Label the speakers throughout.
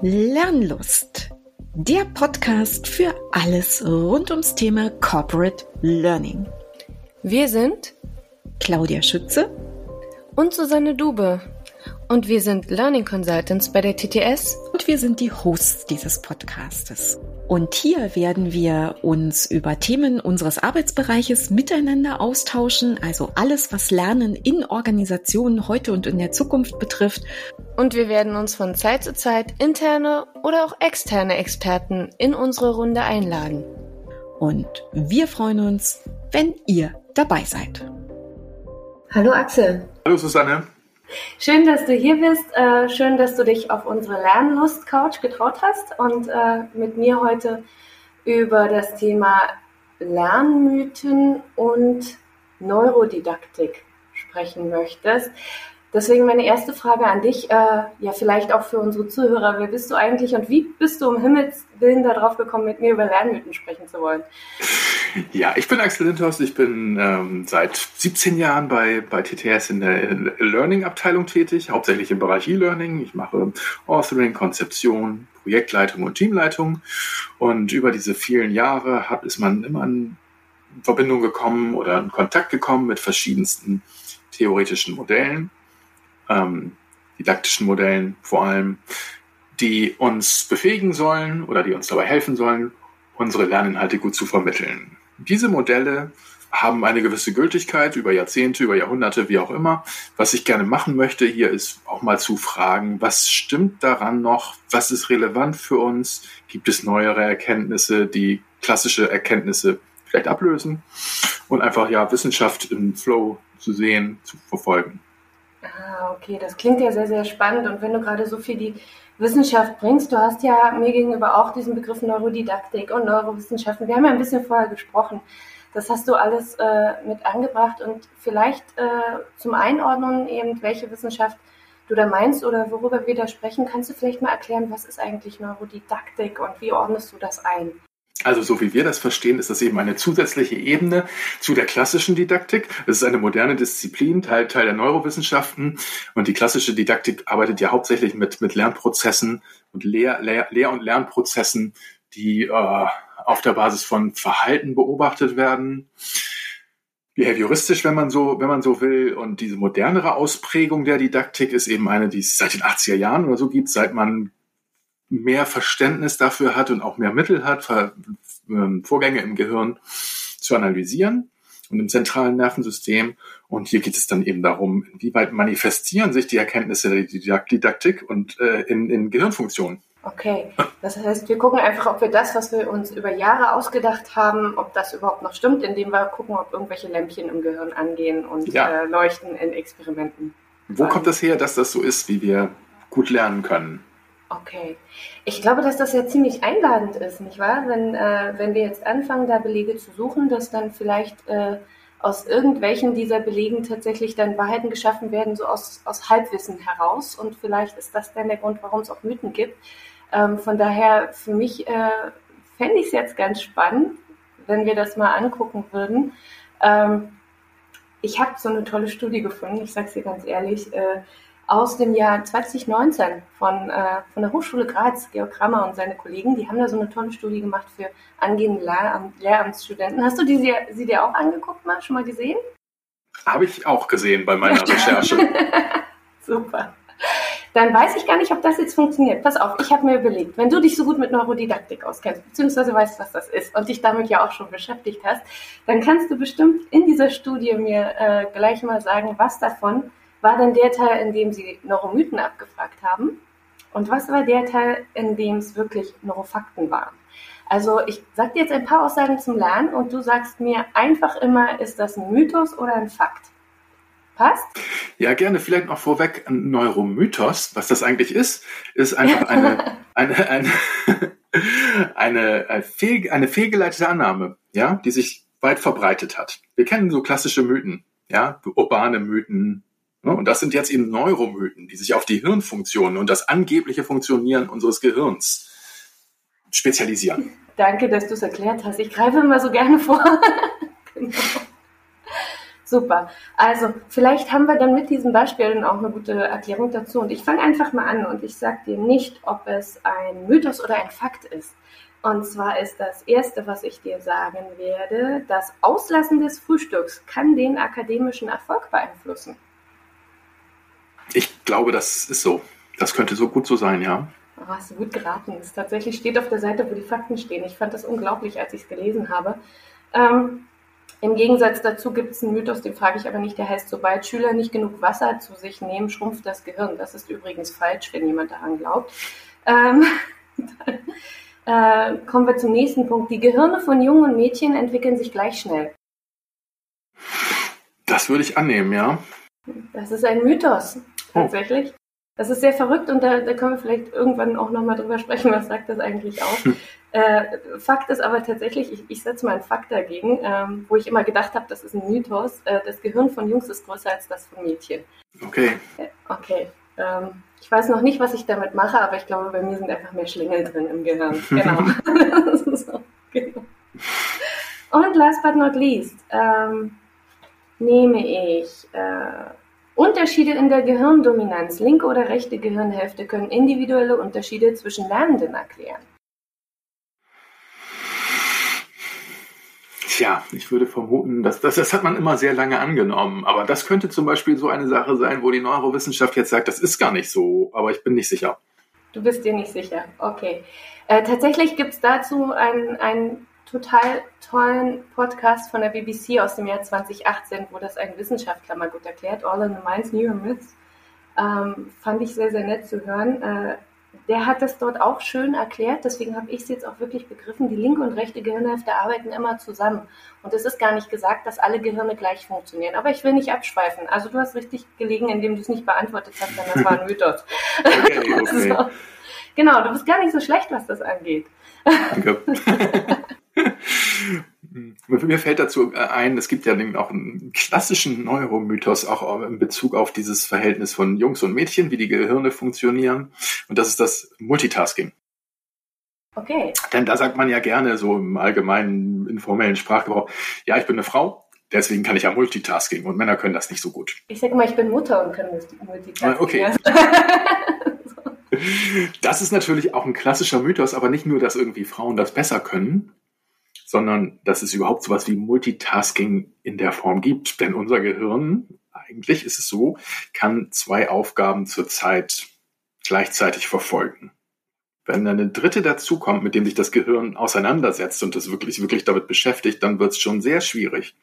Speaker 1: Lernlust, der Podcast für alles rund ums Thema Corporate Learning.
Speaker 2: Wir sind
Speaker 1: Claudia Schütze
Speaker 2: und Susanne Dube und wir sind Learning Consultants bei der TTS
Speaker 1: und wir sind die Hosts dieses Podcastes. Und hier werden wir uns über Themen unseres Arbeitsbereiches miteinander austauschen, also alles, was Lernen in Organisationen heute und in der Zukunft betrifft.
Speaker 2: Und wir werden uns von Zeit zu Zeit interne oder auch externe Experten in unsere Runde einladen.
Speaker 1: Und wir freuen uns, wenn ihr dabei seid.
Speaker 2: Hallo Axel.
Speaker 3: Hallo Susanne.
Speaker 2: Schön, dass du hier bist. Äh, schön, dass du dich auf unsere Lernlust-Couch getraut hast und äh, mit mir heute über das Thema Lernmythen und Neurodidaktik sprechen möchtest. Deswegen meine erste Frage an dich, äh, ja vielleicht auch für unsere Zuhörer. Wer bist du eigentlich und wie bist du um Himmels Willen darauf gekommen, mit mir über Lernmythen sprechen zu wollen?
Speaker 3: Ja, ich bin Axel Lindhorst. Ich bin ähm, seit 17 Jahren bei, bei TTS in der Learning-Abteilung tätig, hauptsächlich im Bereich E-Learning. Ich mache Authoring, Konzeption, Projektleitung und Teamleitung. Und über diese vielen Jahre hat, ist man immer in Verbindung gekommen oder in Kontakt gekommen mit verschiedensten theoretischen Modellen ähm, didaktischen Modellen vor allem, die uns befähigen sollen oder die uns dabei helfen sollen, unsere Lerninhalte gut zu vermitteln. Diese Modelle haben eine gewisse Gültigkeit über Jahrzehnte, über Jahrhunderte, wie auch immer. Was ich gerne machen möchte hier ist auch mal zu fragen, was stimmt daran noch? Was ist relevant für uns? Gibt es neuere Erkenntnisse, die klassische Erkenntnisse vielleicht ablösen? Und einfach ja Wissenschaft im Flow zu sehen, zu verfolgen.
Speaker 2: Ah, okay, das klingt ja sehr, sehr spannend. Und wenn du gerade so viel die Wissenschaft bringst, du hast ja mir gegenüber auch diesen Begriff Neurodidaktik und Neurowissenschaften. Wir haben ja ein bisschen vorher gesprochen. Das hast du alles äh, mit angebracht und vielleicht äh, zum Einordnen eben, welche Wissenschaft du da meinst oder worüber wir da sprechen, kannst du vielleicht mal erklären, was ist eigentlich Neurodidaktik und wie ordnest du das ein?
Speaker 3: Also so wie wir das verstehen, ist das eben eine zusätzliche Ebene zu der klassischen Didaktik. Es ist eine moderne Disziplin, Teil, Teil der Neurowissenschaften. Und die klassische Didaktik arbeitet ja hauptsächlich mit, mit Lernprozessen und Lehr-, Lehr-, Lehr und Lernprozessen, die äh, auf der Basis von Verhalten beobachtet werden. Behavioristisch, wenn man so, wenn man so will. Und diese modernere Ausprägung der Didaktik ist eben eine, die es seit den 80er Jahren oder so gibt, seit man mehr Verständnis dafür hat und auch mehr Mittel hat, ähm, Vorgänge im Gehirn zu analysieren und im zentralen Nervensystem. Und hier geht es dann eben darum, inwieweit manifestieren sich die Erkenntnisse der Didaktik und äh, in, in Gehirnfunktionen.
Speaker 2: Okay, das heißt, wir gucken einfach, ob wir das, was wir uns über Jahre ausgedacht haben, ob das überhaupt noch stimmt, indem wir gucken, ob irgendwelche Lämpchen im Gehirn angehen und ja. äh, leuchten in Experimenten.
Speaker 3: Wo kommt das her, dass das so ist, wie wir gut lernen können?
Speaker 2: Okay. Ich glaube, dass das ja ziemlich einladend ist, nicht wahr? Wenn, äh, wenn wir jetzt anfangen, da Belege zu suchen, dass dann vielleicht äh, aus irgendwelchen dieser Belegen tatsächlich dann Wahrheiten geschaffen werden, so aus, aus Halbwissen heraus. Und vielleicht ist das dann der Grund, warum es auch Mythen gibt. Ähm, von daher, für mich äh, fände ich es jetzt ganz spannend, wenn wir das mal angucken würden. Ähm, ich habe so eine tolle Studie gefunden, ich sage es dir ganz ehrlich. Äh, aus dem Jahr 2019 von, äh, von der Hochschule Graz, Georg Krammer und seine Kollegen. Die haben da so eine tolle Studie gemacht für angehende Lehramt, Lehramtsstudenten. Hast du die, sie, sie dir auch angeguckt mal, schon mal gesehen?
Speaker 3: Habe ich auch gesehen bei meiner Recherche.
Speaker 2: Super. Dann weiß ich gar nicht, ob das jetzt funktioniert. Pass auf, ich habe mir überlegt, wenn du dich so gut mit Neurodidaktik auskennst, beziehungsweise weißt, was das ist und dich damit ja auch schon beschäftigt hast, dann kannst du bestimmt in dieser Studie mir äh, gleich mal sagen, was davon war denn der Teil, in dem Sie Neuromythen abgefragt haben? Und was war der Teil, in dem es wirklich Neurofakten waren? Also ich sage dir jetzt ein paar Aussagen zum Lernen und du sagst mir einfach immer, ist das ein Mythos oder ein Fakt? Passt?
Speaker 3: Ja, gerne. Vielleicht noch vorweg ein Neuromythos. Was das eigentlich ist, ist einfach eine, eine, eine, eine, eine, fehl, eine fehlgeleitete Annahme, ja, die sich weit verbreitet hat. Wir kennen so klassische Mythen, ja, urbane Mythen? Und das sind jetzt eben Neuromythen, die sich auf die Hirnfunktionen und das angebliche Funktionieren unseres Gehirns spezialisieren.
Speaker 2: Danke, dass du es erklärt hast. Ich greife immer so gerne vor. genau. Super. Also vielleicht haben wir dann mit diesen Beispielen auch eine gute Erklärung dazu. Und ich fange einfach mal an und ich sage dir nicht, ob es ein Mythos oder ein Fakt ist. Und zwar ist das Erste, was ich dir sagen werde, das Auslassen des Frühstücks kann den akademischen Erfolg beeinflussen.
Speaker 3: Ich glaube, das ist so. Das könnte so gut so sein, ja.
Speaker 2: Oh, hast du gut geraten. Es tatsächlich steht auf der Seite, wo die Fakten stehen. Ich fand das unglaublich, als ich es gelesen habe. Ähm, im Gegensatz dazu gibt es einen Mythos, den frage ich aber nicht, der heißt, sobald Schüler nicht genug Wasser zu sich nehmen, schrumpft das Gehirn. Das ist übrigens falsch, wenn jemand daran glaubt. Ähm, dann, äh, kommen wir zum nächsten Punkt. Die Gehirne von Jungen und Mädchen entwickeln sich gleich schnell.
Speaker 3: Das würde ich annehmen, ja.
Speaker 2: Das ist ein Mythos. Tatsächlich. Oh. Das ist sehr verrückt und da, da können wir vielleicht irgendwann auch nochmal drüber sprechen, was sagt das eigentlich auch. Hm. Äh, Fakt ist aber tatsächlich, ich, ich setze mal einen Fakt dagegen, ähm, wo ich immer gedacht habe, das ist ein Mythos. Äh, das Gehirn von Jungs ist größer als das von Mädchen.
Speaker 3: Okay.
Speaker 2: Äh, okay. Ähm, ich weiß noch nicht, was ich damit mache, aber ich glaube, bei mir sind einfach mehr Schlingel drin im Gehirn. Genau. so, genau. Und last but not least ähm, nehme ich äh, Unterschiede in der Gehirndominanz, linke oder rechte Gehirnhälfte, können individuelle Unterschiede zwischen Lernenden erklären.
Speaker 3: Tja, ich würde vermuten, dass, das, das hat man immer sehr lange angenommen. Aber das könnte zum Beispiel so eine Sache sein, wo die Neurowissenschaft jetzt sagt, das ist gar nicht so, aber ich bin nicht sicher.
Speaker 2: Du bist dir nicht sicher, okay. Äh, tatsächlich gibt es dazu ein, ein total tollen Podcast von der BBC aus dem Jahr 2018, wo das ein Wissenschaftler mal gut erklärt, All in the Minds, New Myths. Ähm, fand ich sehr, sehr nett zu hören. Äh, der hat das dort auch schön erklärt, deswegen habe ich es jetzt auch wirklich begriffen. Die linke und rechte Gehirnhälfte arbeiten immer zusammen. Und es ist gar nicht gesagt, dass alle Gehirne gleich funktionieren. Aber ich will nicht abschweifen. Also du hast richtig gelegen, indem du es nicht beantwortet hast, denn das war ein Mythos. Okay, okay. so. Genau, du bist gar nicht so schlecht, was das angeht. Danke.
Speaker 3: Mir fällt dazu äh, ein, es gibt ja auch einen klassischen Neuromythos, auch in Bezug auf dieses Verhältnis von Jungs und Mädchen, wie die Gehirne funktionieren. Und das ist das Multitasking.
Speaker 2: Okay.
Speaker 3: Denn da sagt man ja gerne so im allgemeinen informellen Sprachgebrauch, ja, ich bin eine Frau, deswegen kann ich ja Multitasking und Männer können das nicht so gut.
Speaker 2: Ich sage mal, ich bin Mutter und kann Multitasking.
Speaker 3: Okay. Das ist natürlich auch ein klassischer Mythos, aber nicht nur, dass irgendwie Frauen das besser können, sondern dass es überhaupt sowas wie Multitasking in der Form gibt. Denn unser Gehirn, eigentlich ist es so, kann zwei Aufgaben zur Zeit gleichzeitig verfolgen. Wenn dann eine dritte dazukommt, mit dem sich das Gehirn auseinandersetzt und das wirklich, wirklich damit beschäftigt, dann wird es schon sehr schwierig.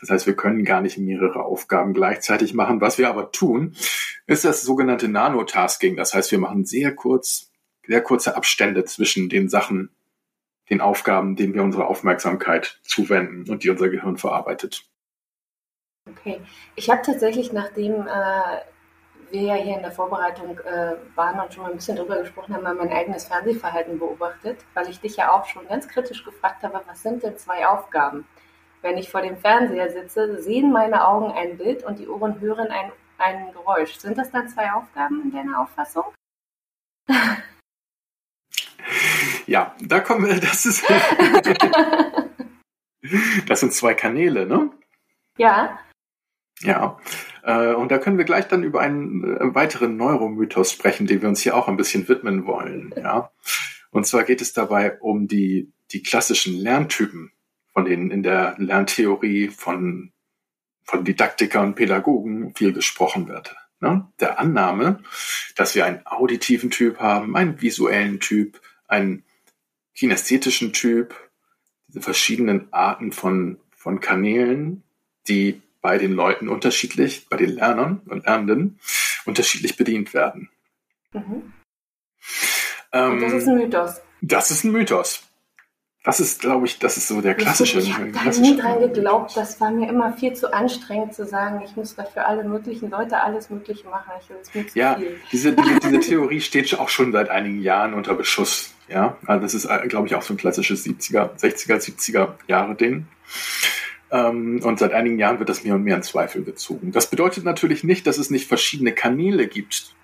Speaker 3: Das heißt, wir können gar nicht mehrere Aufgaben gleichzeitig machen. Was wir aber tun, ist das sogenannte Nanotasking. Das heißt, wir machen sehr kurz, sehr kurze Abstände zwischen den Sachen, den Aufgaben, denen wir unsere Aufmerksamkeit zuwenden und die unser Gehirn verarbeitet.
Speaker 2: Okay, ich habe tatsächlich, nachdem äh, wir ja hier in der Vorbereitung äh, waren und schon mal ein bisschen drüber gesprochen haben, mal mein eigenes Fernsehverhalten beobachtet, weil ich dich ja auch schon ganz kritisch gefragt habe, was sind denn zwei Aufgaben? Wenn ich vor dem Fernseher sitze, sehen meine Augen ein Bild und die Ohren hören ein, ein Geräusch. Sind das dann zwei Aufgaben in deiner Auffassung?
Speaker 3: Ja, da kommen wir, das ist. das sind zwei Kanäle, ne?
Speaker 2: Ja.
Speaker 3: Ja. Äh, und da können wir gleich dann über einen äh, weiteren Neuromythos sprechen, dem wir uns hier auch ein bisschen widmen wollen. Ja. Und zwar geht es dabei um die, die klassischen Lerntypen, von denen in der Lerntheorie von, von Didaktikern, Pädagogen viel gesprochen wird. Ne? Der Annahme, dass wir einen auditiven Typ haben, einen visuellen Typ, einen kinästhetischen Typ, diese verschiedenen Arten von, von Kanälen, die bei den Leuten unterschiedlich, bei den Lernern und Lernenden unterschiedlich bedient werden. Mhm.
Speaker 2: Ähm, das ist ein Mythos.
Speaker 3: Das ist ein Mythos. Das ist, glaube ich, das ist so der klassische.
Speaker 2: Ich habe da nie dran geglaubt. Das war mir immer viel zu anstrengend zu sagen, ich muss dafür alle möglichen Leute alles Mögliche machen. Ich will es mir zu
Speaker 3: ja,
Speaker 2: viel.
Speaker 3: Diese, diese, diese Theorie steht auch schon seit einigen Jahren unter Beschuss. Ja, also das ist, äh, glaube ich, auch so ein klassisches 70er, 60er, 70er Jahre Ding. Ähm, und seit einigen Jahren wird das mehr und mehr in Zweifel gezogen. Das bedeutet natürlich nicht, dass es nicht verschiedene Kanäle gibt,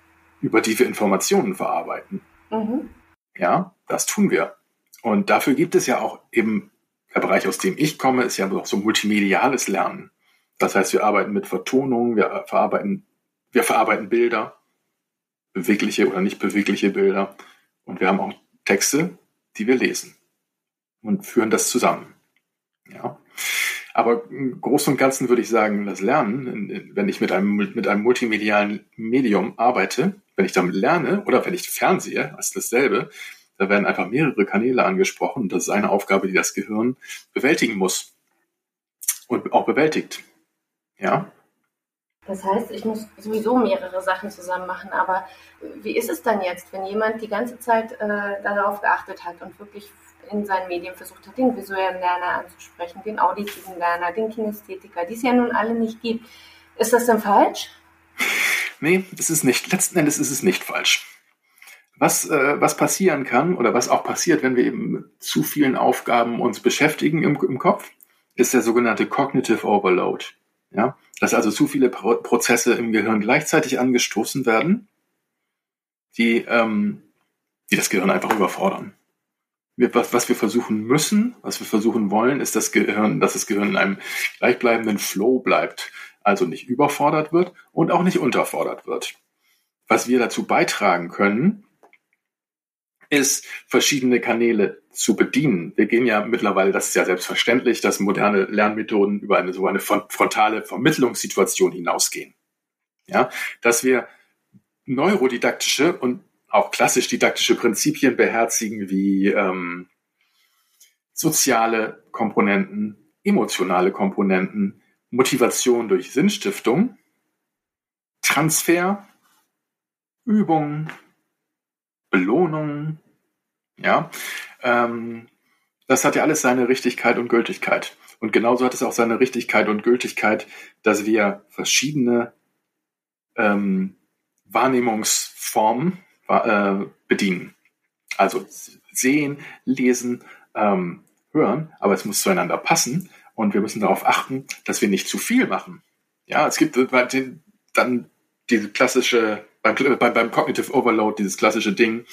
Speaker 3: über die wir Informationen verarbeiten. Mhm. Ja, das tun wir. Und dafür gibt es ja auch eben, der Bereich, aus dem ich komme, ist ja auch so multimediales Lernen. Das heißt, wir arbeiten mit Vertonungen, wir verarbeiten, wir verarbeiten Bilder, bewegliche oder nicht bewegliche Bilder. Und wir haben auch Texte, die wir lesen und führen das zusammen. Ja. Aber im Großen und Ganzen würde ich sagen, das Lernen, wenn ich mit einem, mit einem multimedialen Medium arbeite, wenn ich damit lerne oder wenn ich fernsehe, ist dasselbe. Da werden einfach mehrere Kanäle angesprochen das ist eine Aufgabe, die das Gehirn bewältigen muss und auch bewältigt. Ja.
Speaker 2: Das heißt, ich muss sowieso mehrere Sachen zusammen machen. Aber wie ist es dann jetzt, wenn jemand die ganze Zeit äh, darauf geachtet hat und wirklich in seinen Medien versucht hat, den visuellen Lerner anzusprechen, den auditiven Lerner, den Kinästhetiker, die es ja nun alle nicht gibt. Ist das denn falsch?
Speaker 3: Nee, es ist nicht. Letzten Endes ist es nicht falsch. Was, äh, was passieren kann oder was auch passiert, wenn wir eben mit zu vielen Aufgaben uns beschäftigen im, im Kopf, ist der sogenannte Cognitive Overload. Ja, dass also zu viele Pro Prozesse im Gehirn gleichzeitig angestoßen werden, die, ähm, die das Gehirn einfach überfordern. Wir, was, was wir versuchen müssen, was wir versuchen wollen, ist das Gehirn, dass das Gehirn in einem gleichbleibenden Flow bleibt, also nicht überfordert wird und auch nicht unterfordert wird. Was wir dazu beitragen können, ist, verschiedene Kanäle zu bedienen. Wir gehen ja mittlerweile, das ist ja selbstverständlich, dass moderne Lernmethoden über eine so eine frontale Vermittlungssituation hinausgehen. Ja, dass wir neurodidaktische und auch klassisch didaktische Prinzipien beherzigen wie ähm, soziale Komponenten, emotionale Komponenten, Motivation durch Sinnstiftung, Transfer, Übung, Belohnung, ja, ähm, das hat ja alles seine Richtigkeit und Gültigkeit. Und genauso hat es auch seine Richtigkeit und Gültigkeit, dass wir verschiedene ähm, Wahrnehmungsformen äh, bedienen. Also sehen, lesen, ähm, hören, aber es muss zueinander passen und wir müssen darauf achten, dass wir nicht zu viel machen. Ja, es gibt dann diese klassische, beim, beim Cognitive Overload, dieses klassische Ding,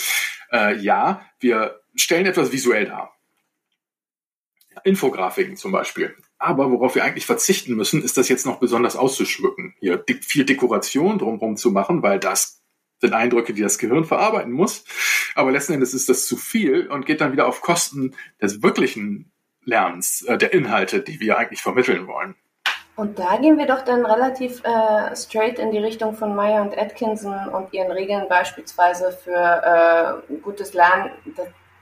Speaker 3: äh, ja, wir stellen etwas visuell dar. Infografiken zum Beispiel. Aber worauf wir eigentlich verzichten müssen, ist das jetzt noch besonders auszuschmücken. Hier viel Dekoration drumherum zu machen, weil das sind Eindrücke, die das Gehirn verarbeiten muss. Aber letzten Endes ist das zu viel und geht dann wieder auf Kosten des wirklichen Lernens, äh, der Inhalte, die wir eigentlich vermitteln wollen.
Speaker 2: Und da gehen wir doch dann relativ äh, straight in die Richtung von Meyer und Atkinson und ihren Regeln beispielsweise für äh, gutes Lernen.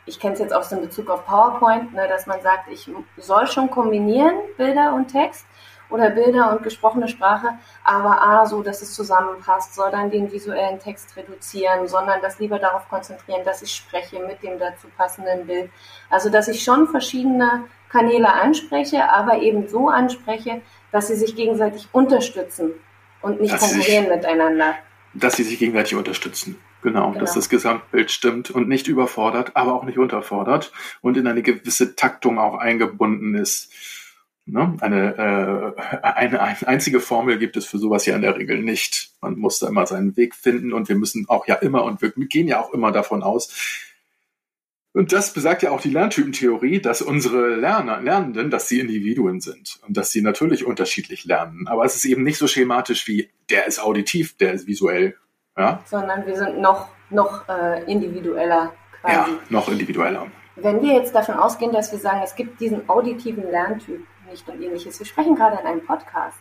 Speaker 2: Ich kenne es jetzt aus dem Bezug auf PowerPoint, ne, dass man sagt, ich soll schon kombinieren Bilder und Text oder Bilder und gesprochene Sprache, aber A, so, dass es zusammenpasst, soll dann den visuellen Text reduzieren, sondern das lieber darauf konzentrieren, dass ich spreche mit dem dazu passenden Bild. Also, dass ich schon verschiedene Kanäle anspreche, aber eben so anspreche, dass sie sich gegenseitig unterstützen und nicht dass konkurrieren sich, miteinander.
Speaker 3: Dass sie sich gegenseitig unterstützen. Genau, genau, dass das Gesamtbild stimmt und nicht überfordert, aber auch nicht unterfordert und in eine gewisse Taktung auch eingebunden ist. Ne? Eine, äh, eine, eine einzige Formel gibt es für sowas ja in der Regel nicht. Man muss da immer seinen Weg finden und wir müssen auch ja immer und wir gehen ja auch immer davon aus. Und das besagt ja auch die Lerntypentheorie, dass unsere Lerner, Lernenden, dass sie Individuen sind und dass sie natürlich unterschiedlich lernen. Aber es ist eben nicht so schematisch wie der ist auditiv, der ist visuell. Ja?
Speaker 2: Sondern wir sind noch, noch äh, individueller quasi. Ja,
Speaker 3: noch individueller.
Speaker 2: Wenn wir jetzt davon ausgehen, dass wir sagen, es gibt diesen auditiven Lerntyp, nicht und ähnliches. Wir sprechen gerade in einem Podcast.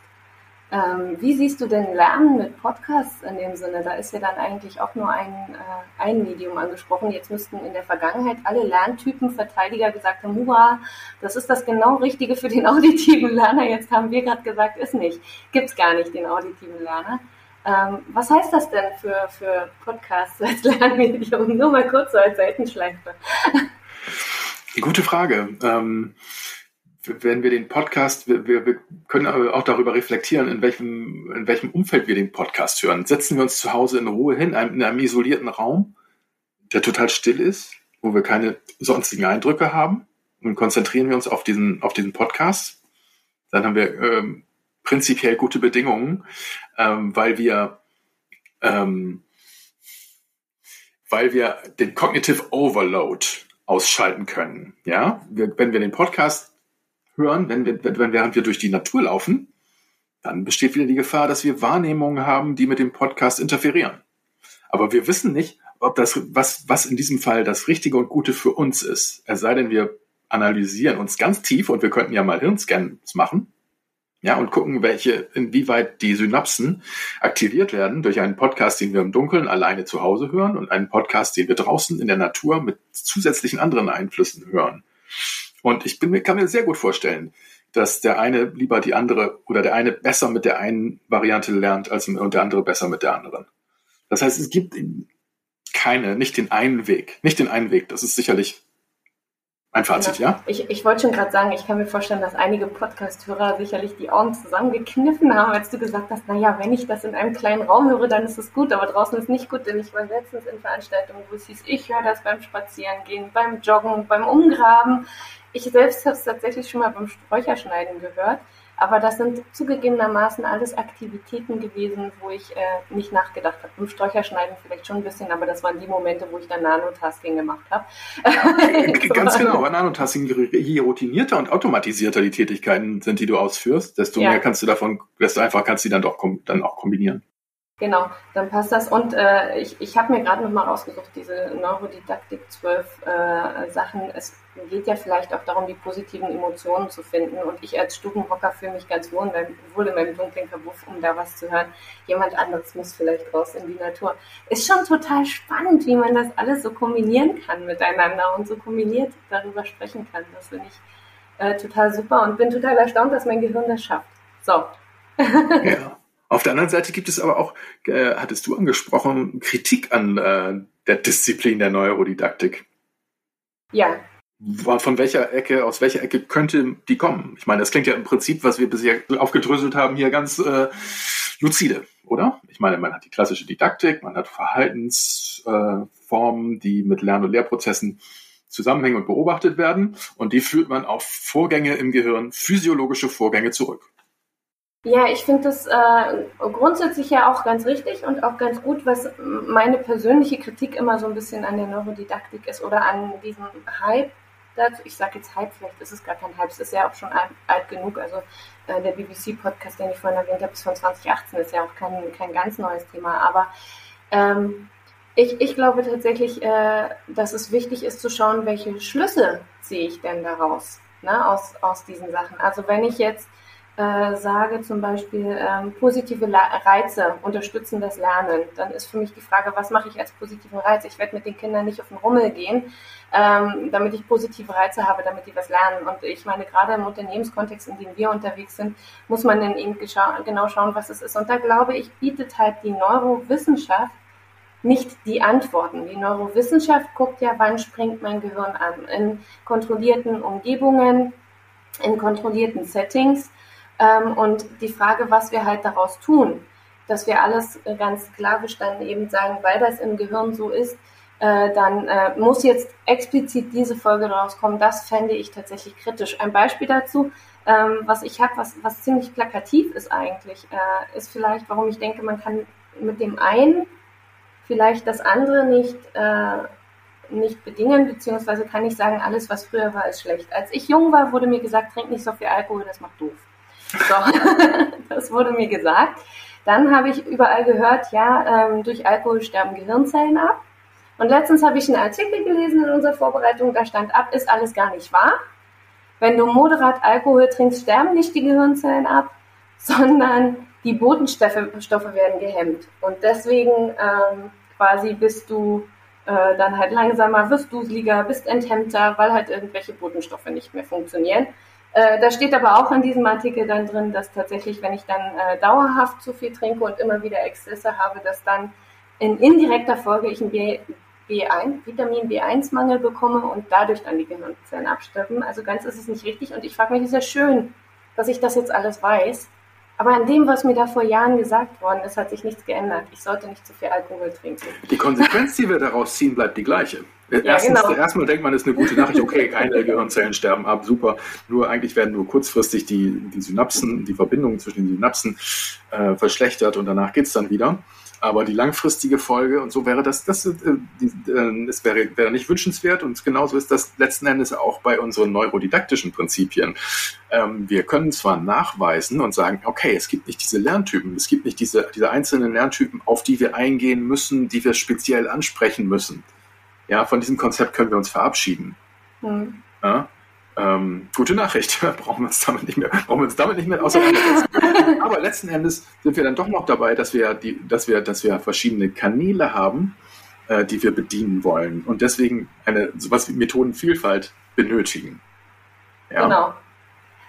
Speaker 2: Ähm, wie siehst du denn Lernen mit Podcasts in dem Sinne? Da ist ja dann eigentlich auch nur ein, äh, ein Medium angesprochen. Jetzt müssten in der Vergangenheit alle Lerntypen Verteidiger gesagt haben, hurra, das ist das genau Richtige für den auditiven Lerner. Jetzt haben wir gerade gesagt, ist nicht. Gibt es gar nicht den auditiven Lerner. Ähm, was heißt das denn für, für Podcasts als Lernmedium? Nur mal kurz so als Seitenschleife.
Speaker 3: Gute Frage. Ähm wenn wir den Podcast, wir, wir, wir können auch darüber reflektieren, in welchem, in welchem Umfeld wir den Podcast hören. Setzen wir uns zu Hause in Ruhe hin, in einem, in einem isolierten Raum, der total still ist, wo wir keine sonstigen Eindrücke haben und konzentrieren wir uns auf diesen, auf diesen Podcast, dann haben wir ähm, prinzipiell gute Bedingungen, ähm, weil wir ähm, weil wir den Cognitive Overload ausschalten können. Ja, wir, wenn wir den Podcast hören, wenn wir, wenn, während wir durch die Natur laufen, dann besteht wieder die Gefahr, dass wir Wahrnehmungen haben, die mit dem Podcast interferieren. Aber wir wissen nicht, ob das, was, was in diesem Fall das Richtige und Gute für uns ist. Es sei denn, wir analysieren uns ganz tief und wir könnten ja mal Hirnscans machen. Ja, und gucken, welche, inwieweit die Synapsen aktiviert werden durch einen Podcast, den wir im Dunkeln alleine zu Hause hören und einen Podcast, den wir draußen in der Natur mit zusätzlichen anderen Einflüssen hören. Und ich bin, kann mir sehr gut vorstellen, dass der eine lieber die andere oder der eine besser mit der einen Variante lernt als und der andere besser mit der anderen. Das heißt, es gibt keine, nicht den einen Weg, nicht den einen Weg. Das ist sicherlich ein Fazit, genau. ja?
Speaker 2: Ich, ich wollte schon gerade sagen, ich kann mir vorstellen, dass einige Podcast-Hörer sicherlich die Augen zusammengekniffen haben, als du gesagt hast, naja, wenn ich das in einem kleinen Raum höre, dann ist es gut, aber draußen ist nicht gut, denn ich war letztens in Veranstaltungen, wo es hieß, ich höre das beim Spazierengehen, beim Joggen, beim Umgraben. Ich selbst habe es tatsächlich schon mal beim Sträucherschneiden gehört. Aber das sind zugegebenermaßen alles Aktivitäten gewesen, wo ich äh, nicht nachgedacht habe. Beim Sträucherschneiden vielleicht schon ein bisschen, aber das waren die Momente, wo ich dann Nanotasking gemacht habe.
Speaker 3: Ganz genau, aber Nanotasking, je routinierter und automatisierter die Tätigkeiten sind, die du ausführst, desto ja. mehr kannst du davon, desto einfach kannst du die dann doch dann auch kombinieren.
Speaker 2: Genau, dann passt das. Und äh, ich, ich habe mir gerade nochmal rausgesucht, diese Neurodidaktik 12 äh, Sachen. Es geht ja vielleicht auch darum, die positiven Emotionen zu finden. Und ich als Stubenhocker fühle mich ganz wohl, wohl in meinem dunklen Kabuff, um da was zu hören. Jemand anderes muss vielleicht raus in die Natur. Ist schon total spannend, wie man das alles so kombinieren kann miteinander und so kombiniert darüber sprechen kann. Das finde ich äh, total super und bin total erstaunt, dass mein Gehirn das schafft. So.
Speaker 3: Ja. Auf der anderen Seite gibt es aber auch, äh, hattest du angesprochen, Kritik an äh, der Disziplin der Neurodidaktik.
Speaker 2: Ja.
Speaker 3: Von welcher Ecke, aus welcher Ecke könnte die kommen? Ich meine, das klingt ja im Prinzip, was wir bisher aufgedröselt haben, hier ganz äh, lucide, oder? Ich meine, man hat die klassische Didaktik, man hat Verhaltensformen, äh, die mit Lern- und Lehrprozessen zusammenhängen und beobachtet werden. Und die führt man auf Vorgänge im Gehirn, physiologische Vorgänge zurück.
Speaker 2: Ja, ich finde das äh, grundsätzlich ja auch ganz richtig und auch ganz gut, was meine persönliche Kritik immer so ein bisschen an der Neurodidaktik ist oder an diesem Hype dazu. Ich sage jetzt Hype, vielleicht ist es gar kein Hype, es ist ja auch schon alt, alt genug. Also äh, der BBC-Podcast, den ich vorhin erwähnt habe, ist von 2018, ist ja auch kein, kein ganz neues Thema. Aber ähm, ich, ich glaube tatsächlich, äh, dass es wichtig ist zu schauen, welche Schlüsse ziehe ich denn daraus ne, aus, aus diesen Sachen. Also wenn ich jetzt äh, sage zum Beispiel, ähm, positive Reize unterstützen das Lernen, dann ist für mich die Frage, was mache ich als positiven Reiz? Ich werde mit den Kindern nicht auf den Rummel gehen, ähm, damit ich positive Reize habe, damit die was lernen. Und ich meine, gerade im Unternehmenskontext, in dem wir unterwegs sind, muss man dann eben genau schauen, was es ist. Und da glaube ich, bietet halt die Neurowissenschaft nicht die Antworten. Die Neurowissenschaft guckt ja, wann springt mein Gehirn an. In kontrollierten Umgebungen, in kontrollierten Settings ähm, und die Frage, was wir halt daraus tun, dass wir alles äh, ganz sklavisch dann eben sagen, weil das im Gehirn so ist, äh, dann äh, muss jetzt explizit diese Folge daraus kommen. Das fände ich tatsächlich kritisch. Ein Beispiel dazu, ähm, was ich habe, was, was ziemlich plakativ ist eigentlich, äh, ist vielleicht, warum ich denke, man kann mit dem einen vielleicht das andere nicht, äh, nicht bedingen, beziehungsweise kann ich sagen, alles, was früher war, ist schlecht. Als ich jung war, wurde mir gesagt, trink nicht so viel Alkohol, das macht doof. So, das wurde mir gesagt. Dann habe ich überall gehört, ja, ähm, durch Alkohol sterben Gehirnzellen ab. Und letztens habe ich einen Artikel gelesen in unserer Vorbereitung, da stand ab, ist alles gar nicht wahr. Wenn du moderat Alkohol trinkst, sterben nicht die Gehirnzellen ab, sondern die Botenstoffe werden gehemmt. Und deswegen ähm, quasi bist du äh, dann halt langsamer, wirst duseliger, bist enthemmter, weil halt irgendwelche Botenstoffe nicht mehr funktionieren. Äh, da steht aber auch in diesem Artikel dann drin, dass tatsächlich, wenn ich dann äh, dauerhaft zu viel trinke und immer wieder Exzesse habe, dass dann in indirekter Folge ich einen B, B1, Vitamin B1-Mangel bekomme und dadurch dann die Gehirnzellen absterben. Also ganz ist es nicht richtig. Und ich frage mich, ist ja schön, dass ich das jetzt alles weiß. Aber an dem, was mir da vor Jahren gesagt worden ist, hat sich nichts geändert. Ich sollte nicht zu viel Alkohol trinken.
Speaker 3: Die Konsequenz, die wir daraus ziehen, bleibt die gleiche. Ja, Erstens, genau. Erstmal denkt man, das ist eine gute Nachricht, okay, keine Gehirnzellen sterben ab, super. Nur eigentlich werden nur kurzfristig die, die Synapsen, die Verbindungen zwischen den Synapsen äh, verschlechtert und danach geht es dann wieder. Aber die langfristige Folge und so wäre das, das, äh, die, äh, das wäre, wäre nicht wünschenswert und genauso ist das letzten Endes auch bei unseren neurodidaktischen Prinzipien. Ähm, wir können zwar nachweisen und sagen, okay, es gibt nicht diese Lerntypen, es gibt nicht diese, diese einzelnen Lerntypen, auf die wir eingehen müssen, die wir speziell ansprechen müssen. Ja, von diesem Konzept können wir uns verabschieden. Mhm. Ja? Ähm, gute Nachricht, brauchen wir uns damit nicht mehr, brauchen wir uns damit nicht mehr auseinandersetzen. Aber letzten Endes sind wir dann doch noch dabei, dass wir die, dass wir, dass wir verschiedene Kanäle haben, äh, die wir bedienen wollen und deswegen eine sowas wie Methodenvielfalt benötigen.
Speaker 2: Ja. Genau.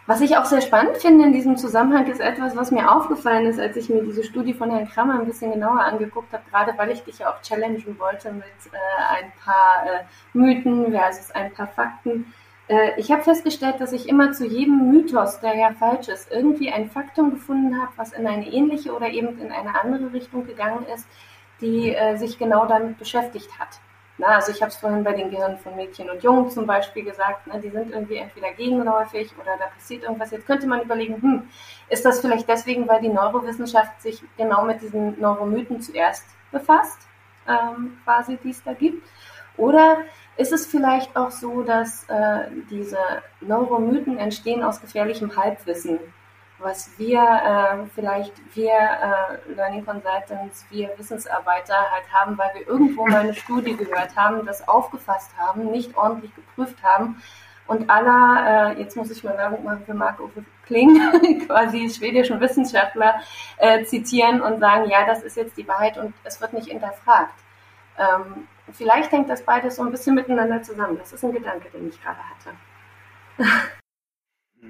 Speaker 2: Was ich auch sehr spannend finde in diesem Zusammenhang ist etwas, was mir aufgefallen ist, als ich mir diese Studie von Herrn Krammer ein bisschen genauer angeguckt habe, gerade weil ich dich ja auch challengen wollte mit äh, ein paar äh, Mythen versus ein paar Fakten ich habe festgestellt, dass ich immer zu jedem Mythos, der ja falsch ist, irgendwie ein Faktum gefunden habe, was in eine ähnliche oder eben in eine andere Richtung gegangen ist, die äh, sich genau damit beschäftigt hat. Na, also ich habe es vorhin bei den Gehirnen von Mädchen und Jungen zum Beispiel gesagt, ne, die sind irgendwie entweder gegenläufig oder da passiert irgendwas. Jetzt könnte man überlegen, hm, ist das vielleicht deswegen, weil die Neurowissenschaft sich genau mit diesen Neuromythen zuerst befasst, ähm, quasi, die es da gibt? Oder ist es vielleicht auch so, dass äh, diese Neuromythen entstehen aus gefährlichem Halbwissen, was wir äh, vielleicht, wir äh, Learning Consultants, wir Wissensarbeiter halt haben, weil wir irgendwo mal eine Studie gehört haben, das aufgefasst haben, nicht ordentlich geprüft haben und aller, äh, jetzt muss ich mal Werbung machen für Marc-Uwe Kling, quasi schwedischen Wissenschaftler, äh, zitieren und sagen, ja, das ist jetzt die Wahrheit und es wird nicht hinterfragt. Ähm, vielleicht hängt das beides so ein bisschen miteinander zusammen. Das ist ein Gedanke, den ich gerade hatte.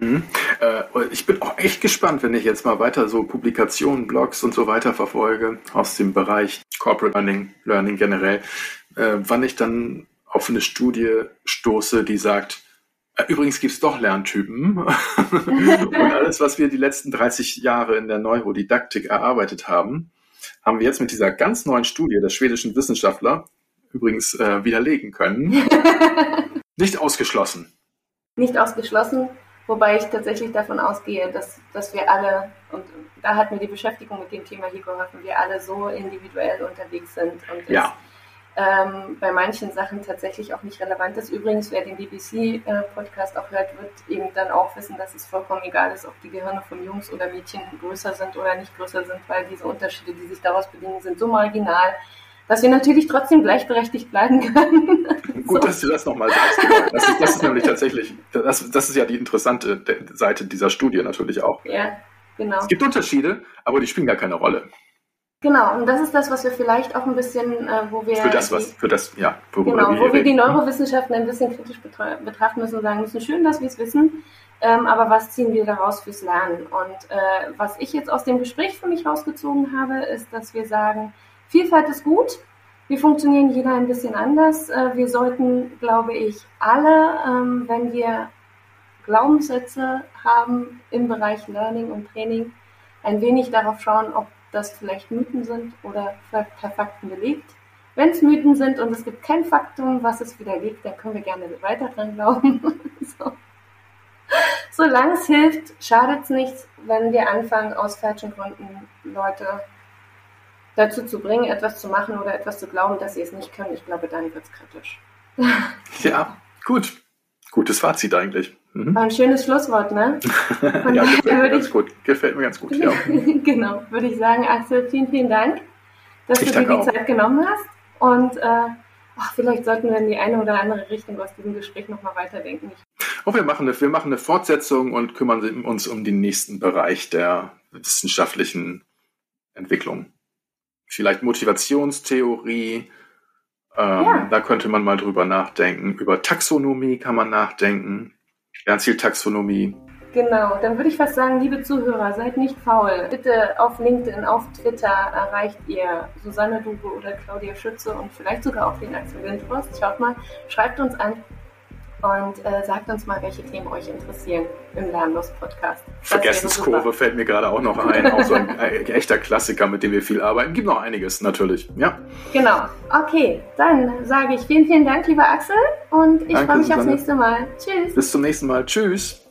Speaker 3: Mhm. Äh, ich bin auch echt gespannt, wenn ich jetzt mal weiter so Publikationen, Blogs und so weiter verfolge aus dem Bereich Corporate Learning, Learning generell, äh, wann ich dann auf eine Studie stoße, die sagt, äh, Übrigens gibt es doch Lerntypen. und alles, was wir die letzten 30 Jahre in der Neurodidaktik erarbeitet haben, haben wir jetzt mit dieser ganz neuen Studie des schwedischen Wissenschaftler übrigens äh, widerlegen können. Nicht ausgeschlossen.
Speaker 2: Nicht ausgeschlossen, wobei ich tatsächlich davon ausgehe, dass, dass wir alle, und da hat mir die Beschäftigung mit dem Thema hier geholfen, wir alle so individuell unterwegs sind und
Speaker 3: ja
Speaker 2: ähm, bei manchen Sachen tatsächlich auch nicht relevant ist. Übrigens, wer den BBC-Podcast auch hört, wird eben dann auch wissen, dass es vollkommen egal ist, ob die Gehirne von Jungs oder Mädchen größer sind oder nicht größer sind, weil diese Unterschiede, die sich daraus bedingen, sind so marginal, dass wir natürlich trotzdem gleichberechtigt bleiben können.
Speaker 3: Gut, so. dass du das nochmal sagst. Das, ist, das ist nämlich tatsächlich, das, das ist ja die interessante Seite dieser Studie natürlich auch.
Speaker 2: Ja, genau.
Speaker 3: Es gibt Unterschiede, aber die spielen gar keine Rolle.
Speaker 2: Genau, und das ist das, was wir vielleicht auch ein bisschen, äh, wo wir.
Speaker 3: Für das, was, für das, ja,
Speaker 2: genau, wir wo wir die Neurowissenschaften ein bisschen kritisch betrachten müssen und sagen müssen, schön, dass wir es wissen, ähm, aber was ziehen wir daraus fürs Lernen? Und äh, was ich jetzt aus dem Gespräch für mich rausgezogen habe, ist, dass wir sagen, Vielfalt ist gut, wir funktionieren jeder ein bisschen anders. Äh, wir sollten, glaube ich, alle, ähm, wenn wir Glaubenssätze haben im Bereich Learning und Training, ein wenig darauf schauen, ob das vielleicht Mythen sind oder per Fakten belegt. Wenn es Mythen sind und es gibt kein Faktum, was es widerlegt, dann können wir gerne weiter dran glauben. so. Solange es hilft, schadet es nichts, wenn wir anfangen, aus falschen Gründen Leute dazu zu bringen, etwas zu machen oder etwas zu glauben, dass sie es nicht können. Ich glaube, dann wird es kritisch.
Speaker 3: ja, gut. Gutes Fazit eigentlich.
Speaker 2: Mhm. War ein schönes Schlusswort, ne?
Speaker 3: ja, gefällt mir ganz gut. Gefällt mir ganz gut, ja.
Speaker 2: genau, würde ich sagen, Axel, vielen, vielen Dank, dass ich du dir die auch. Zeit genommen hast. Und äh, ach, vielleicht sollten wir in die eine oder andere Richtung aus diesem Gespräch nochmal weiterdenken.
Speaker 3: Oh, wir, machen eine, wir machen eine Fortsetzung und kümmern uns um den nächsten Bereich der wissenschaftlichen Entwicklung. Vielleicht Motivationstheorie, ähm, ja. Da könnte man mal drüber nachdenken. Über Taxonomie kann man nachdenken. Lernzieltaxonomie.
Speaker 2: Genau, dann würde ich fast sagen, liebe Zuhörer, seid nicht faul. Bitte auf LinkedIn, auf Twitter erreicht ihr Susanne Dube oder Claudia Schütze und vielleicht sogar auch den Axel Windhorst. Schaut mal, schreibt uns an und äh, sagt uns mal, welche Themen euch interessieren im Lernlust-Podcast.
Speaker 3: Vergessenskurve fällt mir gerade auch noch ein. Auch so ein, ein, echter Klassiker, mit dem wir viel arbeiten. Gibt noch einiges, natürlich. Ja.
Speaker 2: Genau. Okay, dann sage ich vielen, vielen Dank, lieber Axel. Und ich freue mich aufs nächste Mal. Tschüss.
Speaker 3: Bis zum nächsten Mal. Tschüss.